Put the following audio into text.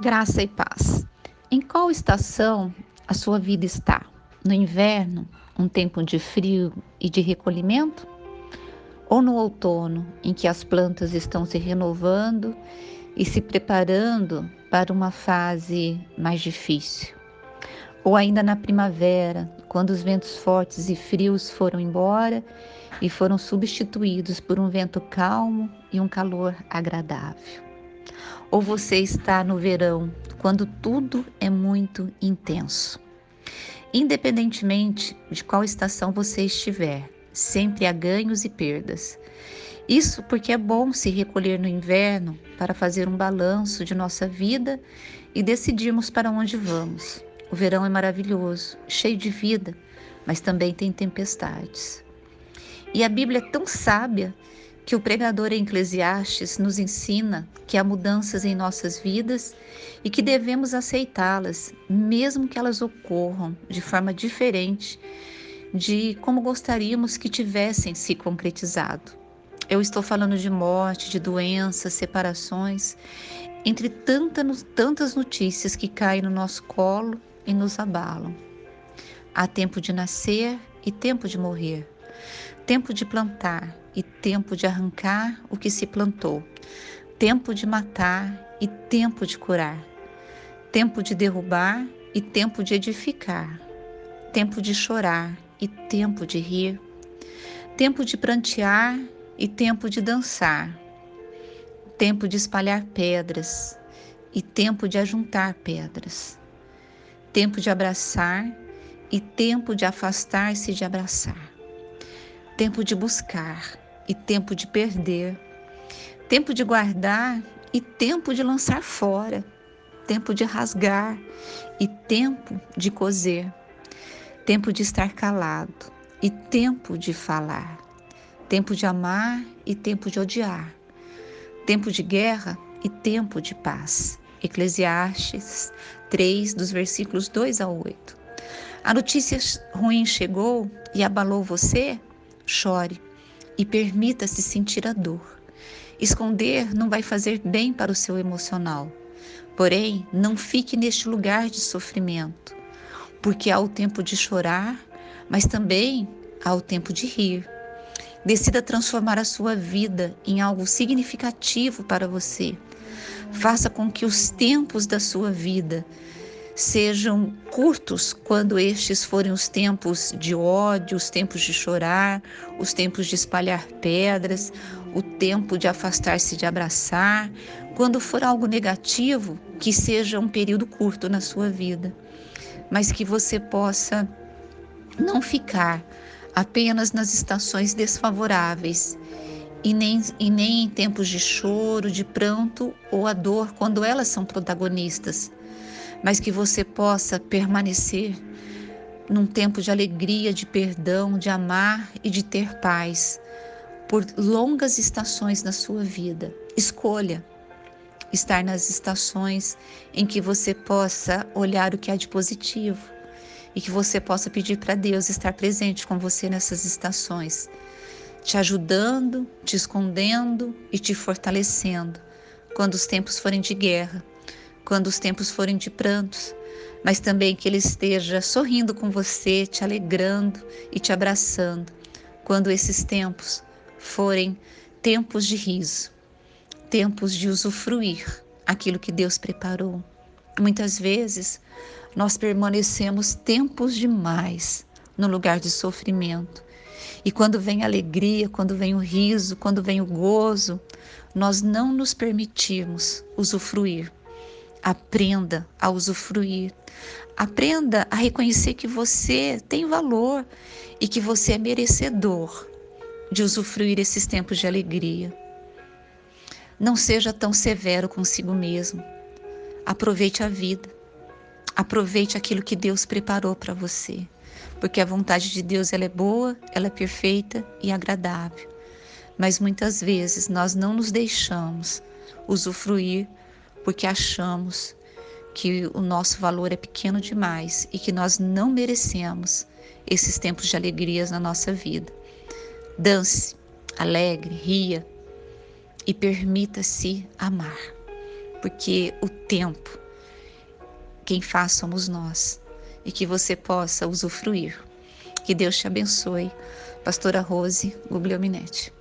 Graça e paz. Em qual estação a sua vida está? No inverno, um tempo de frio e de recolhimento? Ou no outono, em que as plantas estão se renovando e se preparando para uma fase mais difícil? Ou ainda na primavera, quando os ventos fortes e frios foram embora e foram substituídos por um vento calmo e um calor agradável? Ou você está no verão, quando tudo é muito intenso? Independentemente de qual estação você estiver, sempre há ganhos e perdas. Isso porque é bom se recolher no inverno para fazer um balanço de nossa vida e decidirmos para onde vamos. O verão é maravilhoso, cheio de vida, mas também tem tempestades. E a Bíblia é tão sábia que o pregador Eclesiastes nos ensina que há mudanças em nossas vidas e que devemos aceitá-las, mesmo que elas ocorram de forma diferente de como gostaríamos que tivessem se concretizado. Eu estou falando de morte, de doenças, separações, entre tantas notícias que caem no nosso colo e nos abalam. Há tempo de nascer e tempo de morrer, tempo de plantar e tempo de arrancar o que se plantou, tempo de matar e tempo de curar, tempo de derrubar e tempo de edificar, tempo de chorar e tempo de rir, tempo de prantear e tempo de dançar, tempo de espalhar pedras e tempo de ajuntar pedras, tempo de abraçar e tempo de afastar-se de abraçar, tempo de buscar e tempo de perder, tempo de guardar e tempo de lançar fora, tempo de rasgar e tempo de coser, tempo de estar calado e tempo de falar, tempo de amar e tempo de odiar, tempo de guerra e tempo de paz. Eclesiastes 3, dos versículos 2 ao 8. A notícia ruim chegou e abalou você? Chore e permita-se sentir a dor. Esconder não vai fazer bem para o seu emocional. Porém, não fique neste lugar de sofrimento, porque há o tempo de chorar, mas também há o tempo de rir. Decida transformar a sua vida em algo significativo para você. Faça com que os tempos da sua vida sejam curtos quando estes forem os tempos de ódio, os tempos de chorar, os tempos de espalhar pedras, o tempo de afastar-se de abraçar. Quando for algo negativo, que seja um período curto na sua vida, mas que você possa não ficar apenas nas estações desfavoráveis e nem, e nem em tempos de choro, de pranto ou a dor, quando elas são protagonistas mas que você possa permanecer num tempo de alegria, de perdão, de amar e de ter paz por longas estações na sua vida. Escolha estar nas estações em que você possa olhar o que há de positivo e que você possa pedir para Deus estar presente com você nessas estações, te ajudando, te escondendo e te fortalecendo quando os tempos forem de guerra quando os tempos forem de prantos, mas também que Ele esteja sorrindo com você, te alegrando e te abraçando, quando esses tempos forem tempos de riso, tempos de usufruir aquilo que Deus preparou. Muitas vezes nós permanecemos tempos demais no lugar de sofrimento. E quando vem a alegria, quando vem o riso, quando vem o gozo, nós não nos permitimos usufruir Aprenda a usufruir. Aprenda a reconhecer que você tem valor e que você é merecedor de usufruir esses tempos de alegria. Não seja tão severo consigo mesmo. Aproveite a vida. Aproveite aquilo que Deus preparou para você, porque a vontade de Deus ela é boa, ela é perfeita e agradável. Mas muitas vezes nós não nos deixamos usufruir porque achamos que o nosso valor é pequeno demais e que nós não merecemos esses tempos de alegrias na nossa vida. Dance, alegre, ria e permita-se amar, porque o tempo quem faz somos nós e que você possa usufruir. Que Deus te abençoe. Pastora Rose Guglielminetti.